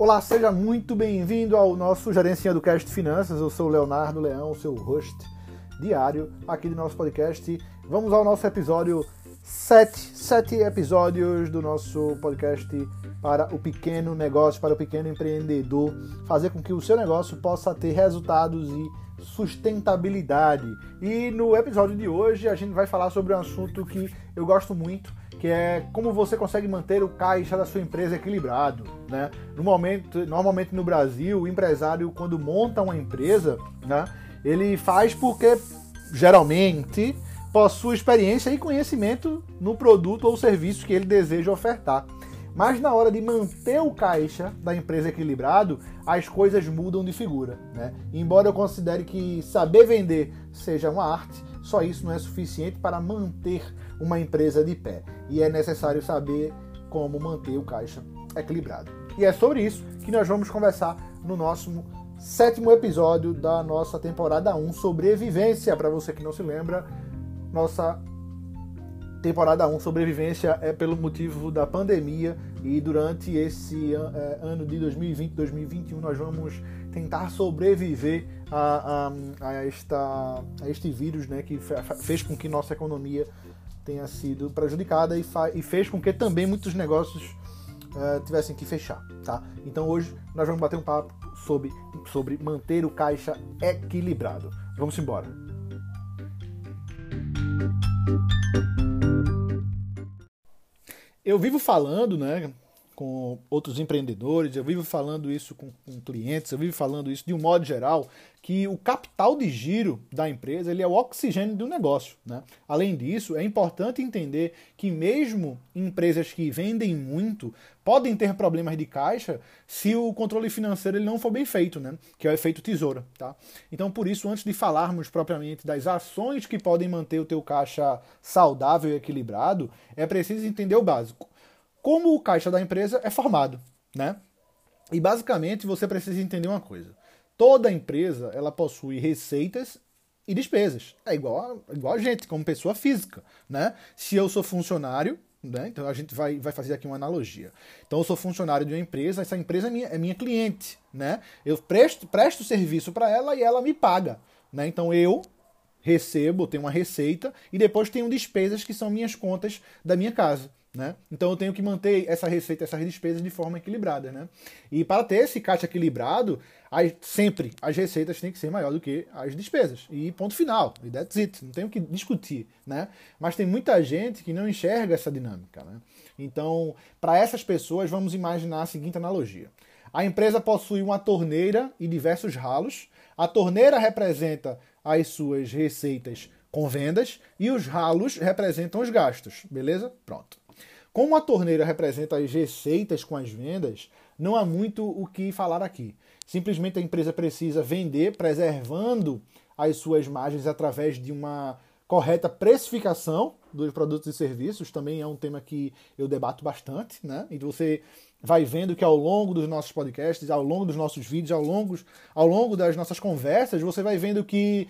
Olá, seja muito bem-vindo ao nosso Gerenciando do Cast Finanças. Eu sou Leonardo Leão, seu host diário aqui do nosso podcast. Vamos ao nosso episódio 7, sete episódios do nosso podcast para o pequeno negócio, para o pequeno empreendedor, fazer com que o seu negócio possa ter resultados e sustentabilidade. E no episódio de hoje a gente vai falar sobre um assunto que eu gosto muito, que é como você consegue manter o caixa da sua empresa equilibrado. Né? No momento, normalmente no Brasil, o empresário, quando monta uma empresa, né, ele faz porque geralmente possui experiência e conhecimento no produto ou serviço que ele deseja ofertar. Mas na hora de manter o caixa da empresa equilibrado, as coisas mudam de figura. Né? Embora eu considere que saber vender seja uma arte, só isso não é suficiente para manter uma empresa de pé. E é necessário saber como manter o caixa equilibrado. E é sobre isso que nós vamos conversar no nosso sétimo episódio da nossa temporada 1, Sobrevivência. Para você que não se lembra, nossa temporada 1 sobrevivência é pelo motivo da pandemia e durante esse é, ano de 2020 2021 nós vamos tentar sobreviver a, a, a, esta, a este vírus né, que fez com que nossa economia tenha sido prejudicada e, e fez com que também muitos negócios uh, tivessem que fechar. Tá? Então hoje nós vamos bater um papo sobre, sobre manter o caixa equilibrado. Vamos embora. Eu vivo falando, né, com outros empreendedores, eu vivo falando isso com, com, clientes, eu vivo falando isso de um modo geral, que o capital de giro da empresa ele é o oxigênio do negócio. Né? Além disso, é importante entender que mesmo empresas que vendem muito podem ter problemas de caixa se o controle financeiro ele não for bem feito, né? que é o efeito tesoura. Tá? Então, por isso, antes de falarmos propriamente das ações que podem manter o teu caixa saudável e equilibrado, é preciso entender o básico como o caixa da empresa é formado, né? E basicamente você precisa entender uma coisa. Toda empresa ela possui receitas e despesas. É igual, igual a gente, como pessoa física, né? Se eu sou funcionário, né? Então a gente vai, vai fazer aqui uma analogia. Então eu sou funcionário de uma empresa, essa empresa é minha, é minha cliente, né? Eu presto, presto serviço para ela e ela me paga, né? Então eu recebo, tenho uma receita e depois tenho despesas que são minhas contas da minha casa. Né? Então eu tenho que manter essa receita, essas despesas de forma equilibrada. Né? E para ter esse caixa equilibrado, as, sempre as receitas têm que ser maior do que as despesas. E ponto final. E that's it. Não tenho que discutir. Né? Mas tem muita gente que não enxerga essa dinâmica. Né? Então, para essas pessoas, vamos imaginar a seguinte analogia. A empresa possui uma torneira e diversos ralos. A torneira representa as suas receitas com vendas e os ralos representam os gastos, beleza? Pronto. Como a torneira representa as receitas com as vendas, não há muito o que falar aqui. Simplesmente a empresa precisa vender preservando as suas margens através de uma correta precificação dos produtos e serviços. Também é um tema que eu debato bastante, né? E você vai vendo que ao longo dos nossos podcasts, ao longo dos nossos vídeos, ao longo, ao longo das nossas conversas, você vai vendo que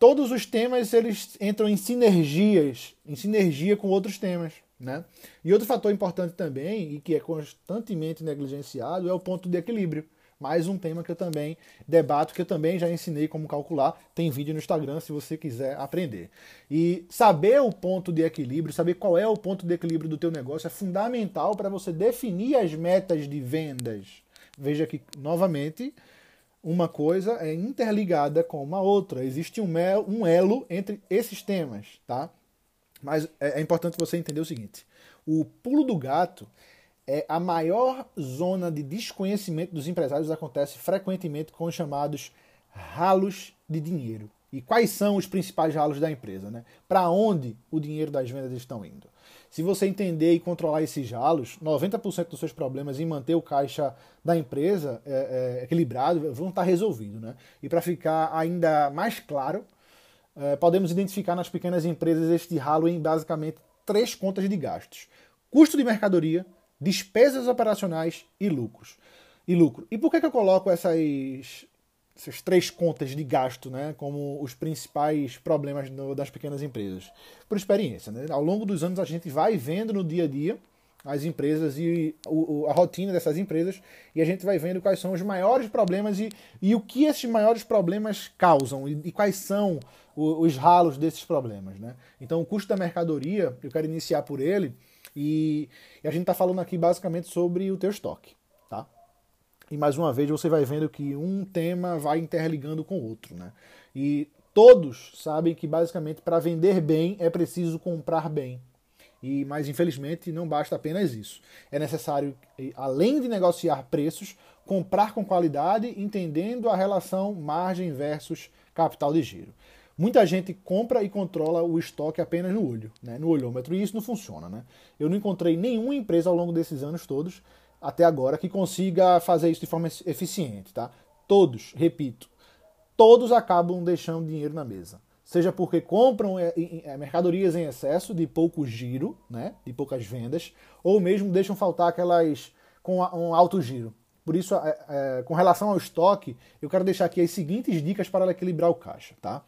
todos os temas eles entram em sinergias, em sinergia com outros temas. Né? E outro fator importante também, e que é constantemente negligenciado, é o ponto de equilíbrio. Mais um tema que eu também debato, que eu também já ensinei como calcular. Tem vídeo no Instagram se você quiser aprender. E saber o ponto de equilíbrio, saber qual é o ponto de equilíbrio do teu negócio é fundamental para você definir as metas de vendas. Veja que, novamente, uma coisa é interligada com uma outra. Existe um elo entre esses temas, tá? Mas é, é importante você entender o seguinte: o pulo do gato é a maior zona de desconhecimento dos empresários acontece frequentemente com os chamados ralos de dinheiro. E quais são os principais ralos da empresa? Né? Para onde o dinheiro das vendas estão indo? Se você entender e controlar esses ralos, 90% dos seus problemas em manter o caixa da empresa é, é, equilibrado vão estar resolvidos. Né? E para ficar ainda mais claro, é, podemos identificar nas pequenas empresas este ralo em basicamente três contas de gastos: custo de mercadoria, despesas operacionais e lucros. E lucro. E por que, que eu coloco essas, essas três contas de gasto né, como os principais problemas das pequenas empresas? Por experiência. Né? Ao longo dos anos a gente vai vendo no dia a dia as empresas e o, a rotina dessas empresas e a gente vai vendo quais são os maiores problemas e, e o que esses maiores problemas causam e, e quais são os, os ralos desses problemas. Né? Então, o custo da mercadoria, eu quero iniciar por ele e, e a gente está falando aqui basicamente sobre o teu estoque. Tá? E mais uma vez você vai vendo que um tema vai interligando com o outro. Né? E todos sabem que basicamente para vender bem é preciso comprar bem. E, mas infelizmente não basta apenas isso. É necessário, além de negociar preços, comprar com qualidade, entendendo a relação margem versus capital de giro. Muita gente compra e controla o estoque apenas no olho, né, no olhômetro, e isso não funciona. Né? Eu não encontrei nenhuma empresa ao longo desses anos todos, até agora, que consiga fazer isso de forma eficiente. Tá? Todos, repito, todos acabam deixando dinheiro na mesa seja porque compram é, é, mercadorias em excesso, de pouco giro, né, de poucas vendas, ou mesmo deixam faltar aquelas com um alto giro. Por isso, é, com relação ao estoque, eu quero deixar aqui as seguintes dicas para equilibrar o caixa. Tá?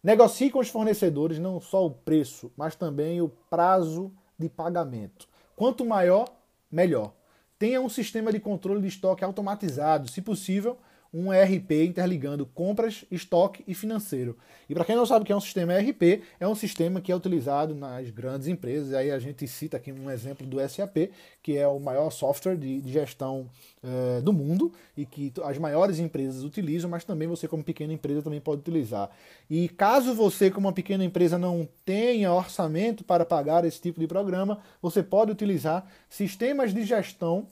Negocie com os fornecedores não só o preço, mas também o prazo de pagamento. Quanto maior, melhor. Tenha um sistema de controle de estoque automatizado, se possível, um ERP interligando compras, estoque e financeiro. E para quem não sabe o que é um sistema ERP, é um sistema que é utilizado nas grandes empresas. Aí a gente cita aqui um exemplo do SAP, que é o maior software de, de gestão é, do mundo e que as maiores empresas utilizam, mas também você como pequena empresa também pode utilizar. E caso você como uma pequena empresa não tenha orçamento para pagar esse tipo de programa, você pode utilizar sistemas de gestão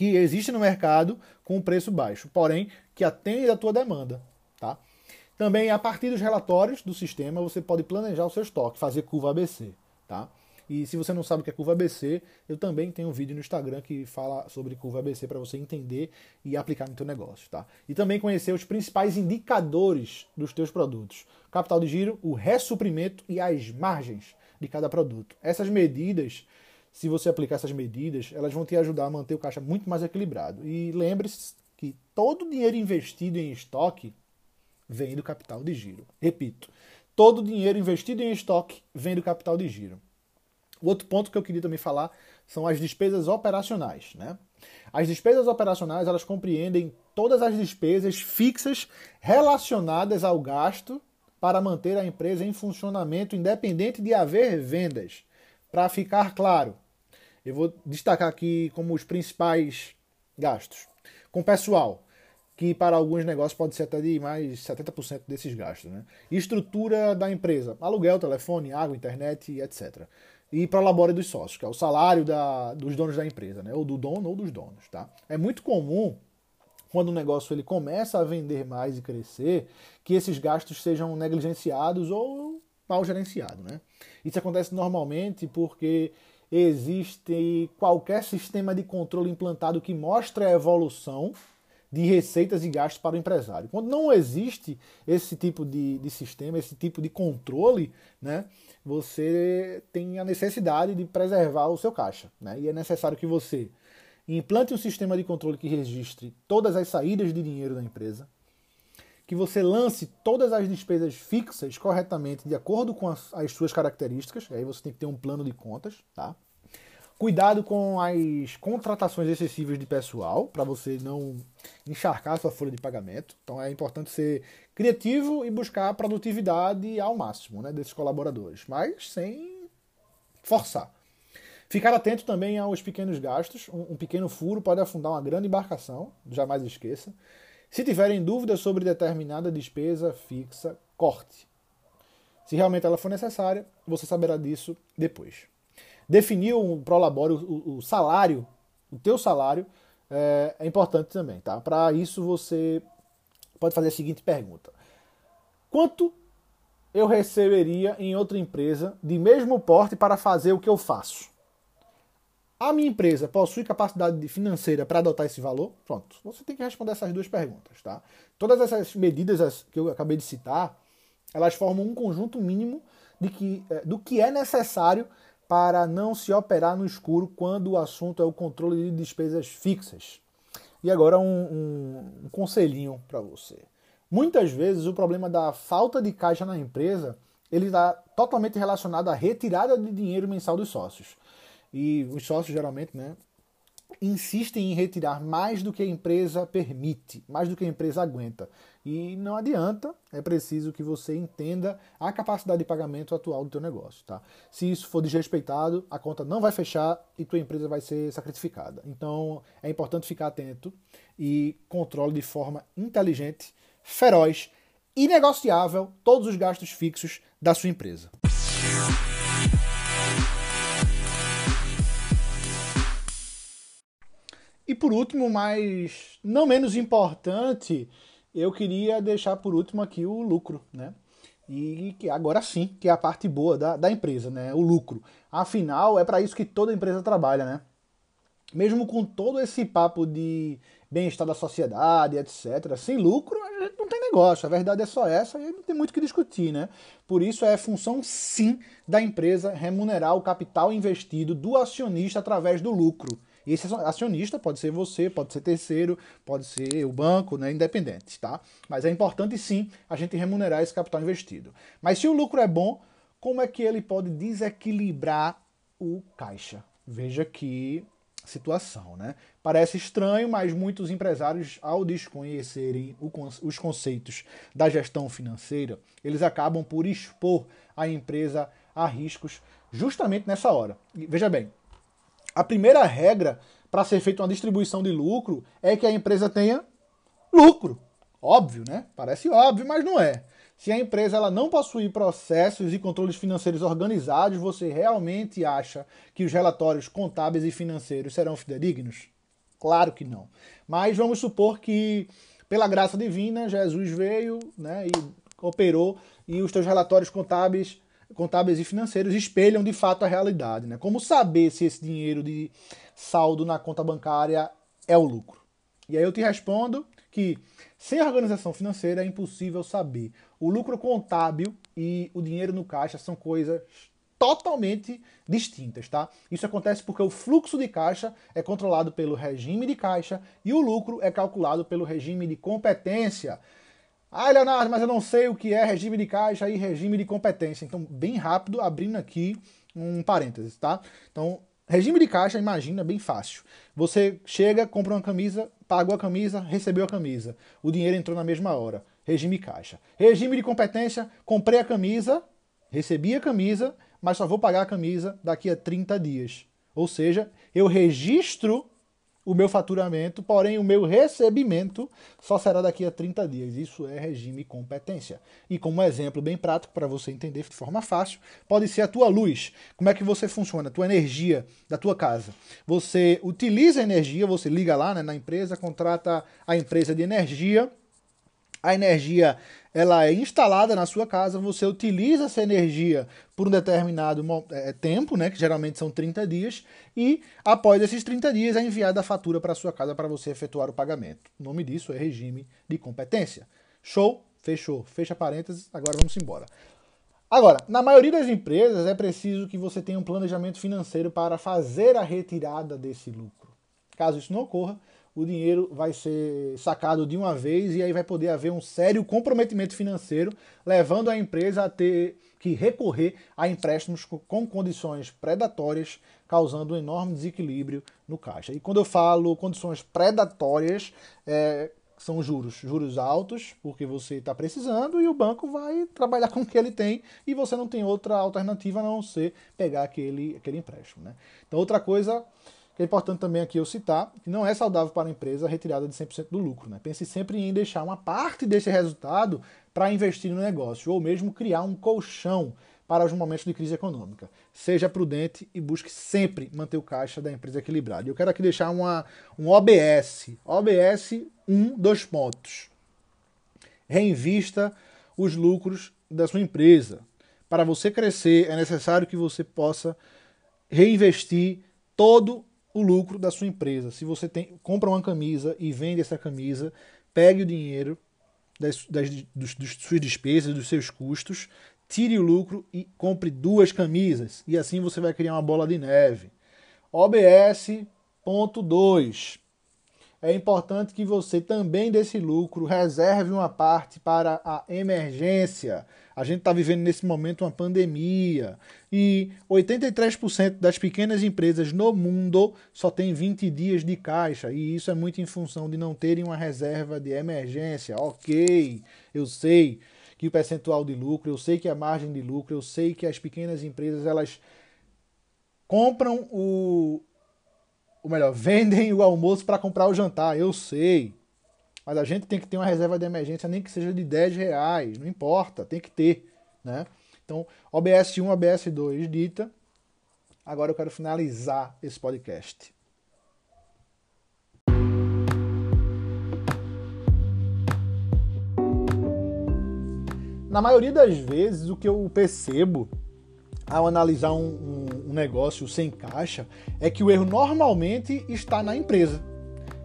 que existe no mercado com preço baixo, porém que atende à tua demanda, tá? Também a partir dos relatórios do sistema você pode planejar o seu estoque, fazer curva ABC, tá? E se você não sabe o que é curva ABC, eu também tenho um vídeo no Instagram que fala sobre curva ABC para você entender e aplicar no teu negócio, tá? E também conhecer os principais indicadores dos teus produtos. Capital de giro, o ressuprimento e as margens de cada produto. Essas medidas se você aplicar essas medidas, elas vão te ajudar a manter o caixa muito mais equilibrado. E lembre-se que todo o dinheiro investido em estoque vem do capital de giro. Repito, todo o dinheiro investido em estoque vem do capital de giro. O outro ponto que eu queria também falar são as despesas operacionais. Né? As despesas operacionais elas compreendem todas as despesas fixas relacionadas ao gasto para manter a empresa em funcionamento independente de haver vendas. Para ficar claro, eu vou destacar aqui como os principais gastos. Com pessoal, que para alguns negócios pode ser até de mais 70% desses gastos. Né? Estrutura da empresa, aluguel, telefone, água, internet, etc. E para o labore dos sócios, que é o salário da, dos donos da empresa, né? ou do dono ou dos donos. Tá? É muito comum, quando o negócio ele começa a vender mais e crescer, que esses gastos sejam negligenciados ou mal gerenciados. Né? Isso acontece normalmente porque existe qualquer sistema de controle implantado que mostre a evolução de receitas e gastos para o empresário. Quando não existe esse tipo de, de sistema, esse tipo de controle, né, você tem a necessidade de preservar o seu caixa. Né? E é necessário que você implante um sistema de controle que registre todas as saídas de dinheiro da empresa, que você lance todas as despesas fixas corretamente de acordo com as, as suas características, aí você tem que ter um plano de contas, tá? Cuidado com as contratações excessivas de pessoal, para você não encharcar a sua folha de pagamento. Então é importante ser criativo e buscar a produtividade ao máximo né, desses colaboradores, mas sem forçar. Ficar atento também aos pequenos gastos. Um, um pequeno furo pode afundar uma grande embarcação, jamais esqueça. Se tiverem dúvidas sobre determinada despesa fixa, corte. Se realmente ela for necessária, você saberá disso depois. Definir o prolabore, o, o salário, o teu salário, é, é importante também, tá? Para isso você pode fazer a seguinte pergunta: Quanto eu receberia em outra empresa de mesmo porte para fazer o que eu faço? A minha empresa possui capacidade financeira para adotar esse valor? Pronto. Você tem que responder essas duas perguntas, tá? Todas essas medidas que eu acabei de citar, elas formam um conjunto mínimo de que, é, do que é necessário para não se operar no escuro quando o assunto é o controle de despesas fixas. E agora um, um, um conselhinho para você. Muitas vezes o problema da falta de caixa na empresa ele está totalmente relacionado à retirada de dinheiro mensal dos sócios. E os sócios geralmente, né, insistem em retirar mais do que a empresa permite, mais do que a empresa aguenta. E não adianta, é preciso que você entenda a capacidade de pagamento atual do teu negócio, tá? Se isso for desrespeitado, a conta não vai fechar e tua empresa vai ser sacrificada. Então, é importante ficar atento e controle de forma inteligente, feroz e negociável todos os gastos fixos da sua empresa. E por último, mas não menos importante, eu queria deixar por último aqui o lucro, né? E que agora sim, que é a parte boa da, da empresa, né? O lucro. Afinal, é para isso que toda empresa trabalha, né? Mesmo com todo esse papo de bem-estar da sociedade, etc., sem lucro, a gente não tem negócio. A verdade é só essa e não tem muito o que discutir, né? Por isso é função, sim, da empresa remunerar o capital investido do acionista através do lucro. E esse acionista pode ser você, pode ser terceiro, pode ser o banco, né, independente, tá? Mas é importante sim a gente remunerar esse capital investido. Mas se o lucro é bom, como é que ele pode desequilibrar o caixa? Veja que situação, né? Parece estranho, mas muitos empresários, ao desconhecerem os conceitos da gestão financeira, eles acabam por expor a empresa a riscos justamente nessa hora. veja bem, a primeira regra para ser feita uma distribuição de lucro é que a empresa tenha lucro. Óbvio, né? Parece óbvio, mas não é. Se a empresa ela não possuir processos e controles financeiros organizados, você realmente acha que os relatórios contábeis e financeiros serão fidedignos? Claro que não. Mas vamos supor que, pela graça divina, Jesus veio né, e operou e os teus relatórios contábeis contábeis e financeiros espelham de fato a realidade. Né? Como saber se esse dinheiro de saldo na conta bancária é o lucro? E aí eu te respondo que sem organização financeira é impossível saber. O lucro contábil e o dinheiro no caixa são coisas totalmente distintas, tá? Isso acontece porque o fluxo de caixa é controlado pelo regime de caixa e o lucro é calculado pelo regime de competência. Ah, Leonardo, mas eu não sei o que é regime de caixa e regime de competência. Então, bem rápido, abrindo aqui um parênteses, tá? Então, regime de caixa, imagina, bem fácil. Você chega, compra uma camisa, pagou a camisa, recebeu a camisa. O dinheiro entrou na mesma hora. Regime caixa. Regime de competência, comprei a camisa, recebi a camisa, mas só vou pagar a camisa daqui a 30 dias. Ou seja, eu registro o meu faturamento, porém o meu recebimento só será daqui a 30 dias. Isso é regime competência. E como exemplo bem prático para você entender de forma fácil, pode ser a tua luz. Como é que você funciona? A tua energia da tua casa. Você utiliza a energia, você liga lá né, na empresa, contrata a empresa de energia a energia ela é instalada na sua casa, você utiliza essa energia por um determinado é, tempo, né, que geralmente são 30 dias, e após esses 30 dias é enviada a fatura para sua casa para você efetuar o pagamento. O nome disso é regime de competência. Show? Fechou. Fecha parênteses, agora vamos embora. Agora, na maioria das empresas é preciso que você tenha um planejamento financeiro para fazer a retirada desse lucro. Caso isso não ocorra, o dinheiro vai ser sacado de uma vez e aí vai poder haver um sério comprometimento financeiro, levando a empresa a ter que recorrer a empréstimos com condições predatórias, causando um enorme desequilíbrio no caixa. E quando eu falo condições predatórias, é, são juros, juros altos, porque você está precisando e o banco vai trabalhar com o que ele tem e você não tem outra alternativa a não ser pegar aquele, aquele empréstimo. Né? Então, outra coisa é importante também aqui eu citar que não é saudável para a empresa a retirada de 100% do lucro. Né? Pense sempre em deixar uma parte desse resultado para investir no negócio, ou mesmo criar um colchão para os momentos de crise econômica. Seja prudente e busque sempre manter o caixa da empresa equilibrado. Eu quero aqui deixar uma, um OBS. OBS 1, dois pontos. Reinvista os lucros da sua empresa. Para você crescer, é necessário que você possa reinvestir todo o lucro da sua empresa. Se você tem, compra uma camisa e vende essa camisa, pegue o dinheiro das, das, dos, suas despesas, dos seus custos, tire o lucro e compre duas camisas. E assim você vai criar uma bola de neve. OBS ponto 2. É importante que você também desse lucro reserve uma parte para a emergência. A gente está vivendo nesse momento uma pandemia e 83% das pequenas empresas no mundo só tem 20 dias de caixa e isso é muito em função de não terem uma reserva de emergência. Ok, eu sei que o percentual de lucro, eu sei que a margem de lucro, eu sei que as pequenas empresas elas compram o, melhor, vendem o almoço para comprar o jantar, eu sei. Mas a gente tem que ter uma reserva de emergência, nem que seja de 10 reais, não importa, tem que ter. Né? Então, OBS 1, OBS 2 dita. Agora eu quero finalizar esse podcast. Na maioria das vezes, o que eu percebo ao analisar um, um, um negócio sem caixa é que o erro normalmente está na empresa.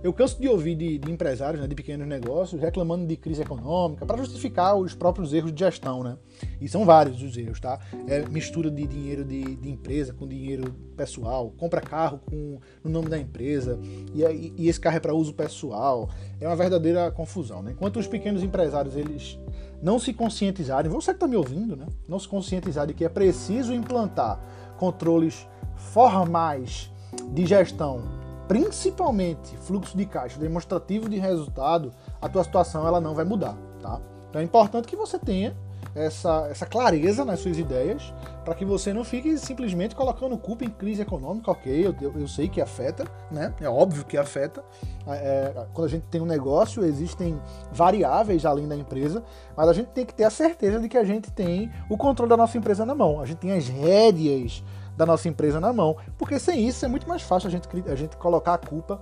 Eu canso de ouvir de, de empresários, né, de pequenos negócios, reclamando de crise econômica para justificar os próprios erros de gestão, né? E são vários os erros, tá? É mistura de dinheiro de, de empresa com dinheiro pessoal, compra carro com no nome da empresa e, e esse carro é para uso pessoal. É uma verdadeira confusão, né? Enquanto os pequenos empresários eles não se conscientizarem, você que está me ouvindo, né? Não se conscientizar de que é preciso implantar controles formais de gestão principalmente fluxo de caixa demonstrativo de resultado, a tua situação ela não vai mudar, tá? Então é importante que você tenha essa, essa clareza nas suas ideias para que você não fique simplesmente colocando culpa em crise econômica, ok, eu, eu, sei que afeta, né? É óbvio que afeta. É, é, quando a gente tem um negócio, existem variáveis além da empresa, mas a gente tem que ter a certeza de que a gente tem o controle da nossa empresa na mão. A gente tem as rédeas da nossa empresa na mão. Porque sem isso é muito mais fácil a gente, a gente colocar a culpa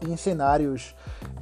em cenários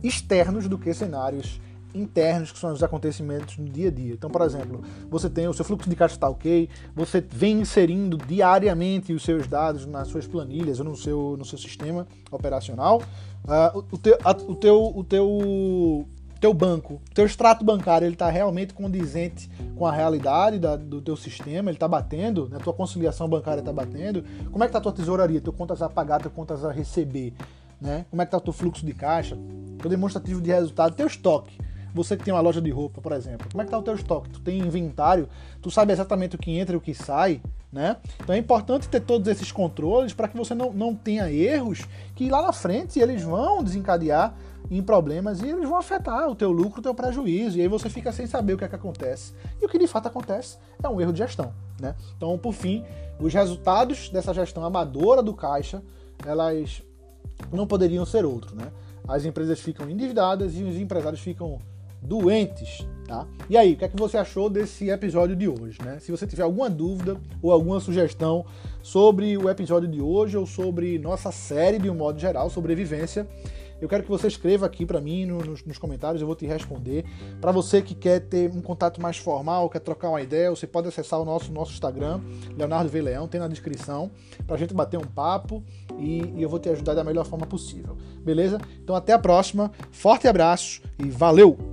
externos do que cenários internos, que são os acontecimentos no dia a dia. Então, por exemplo, você tem o seu fluxo de caixa está ok, você vem inserindo diariamente os seus dados nas suas planilhas ou no seu, no seu sistema operacional. Uh, o, teu, a, o, teu, o teu teu banco, teu extrato bancário, ele está realmente condizente com a realidade da, do teu sistema, ele está batendo, né? tua conciliação bancária está batendo. Como é que está tua tesouraria, teu contas a pagar, teu contas a receber, né? Como é que está o teu fluxo de caixa, teu demonstrativo de resultado, teu estoque. Você que tem uma loja de roupa, por exemplo, como é que está o teu estoque? Tu tem inventário, tu sabe exatamente o que entra e o que sai, né? Então é importante ter todos esses controles para que você não, não tenha erros que lá na frente eles vão desencadear em problemas e eles vão afetar o teu lucro, o teu prejuízo, e aí você fica sem saber o que é que acontece. E o que de fato acontece é um erro de gestão, né? Então, por fim, os resultados dessa gestão amadora do caixa, elas não poderiam ser outros, né? As empresas ficam endividadas e os empresários ficam doentes, tá? E aí, o que é que você achou desse episódio de hoje, né? Se você tiver alguma dúvida ou alguma sugestão sobre o episódio de hoje ou sobre nossa série de um modo geral, sobrevivência, eu quero que você escreva aqui para mim nos, nos, comentários, eu vou te responder. Para você que quer ter um contato mais formal, quer trocar uma ideia, você pode acessar o nosso, nosso Instagram, Leonardo V. Leão, tem na descrição, para a gente bater um papo e, e eu vou te ajudar da melhor forma possível. Beleza? Então até a próxima, forte abraço e valeu!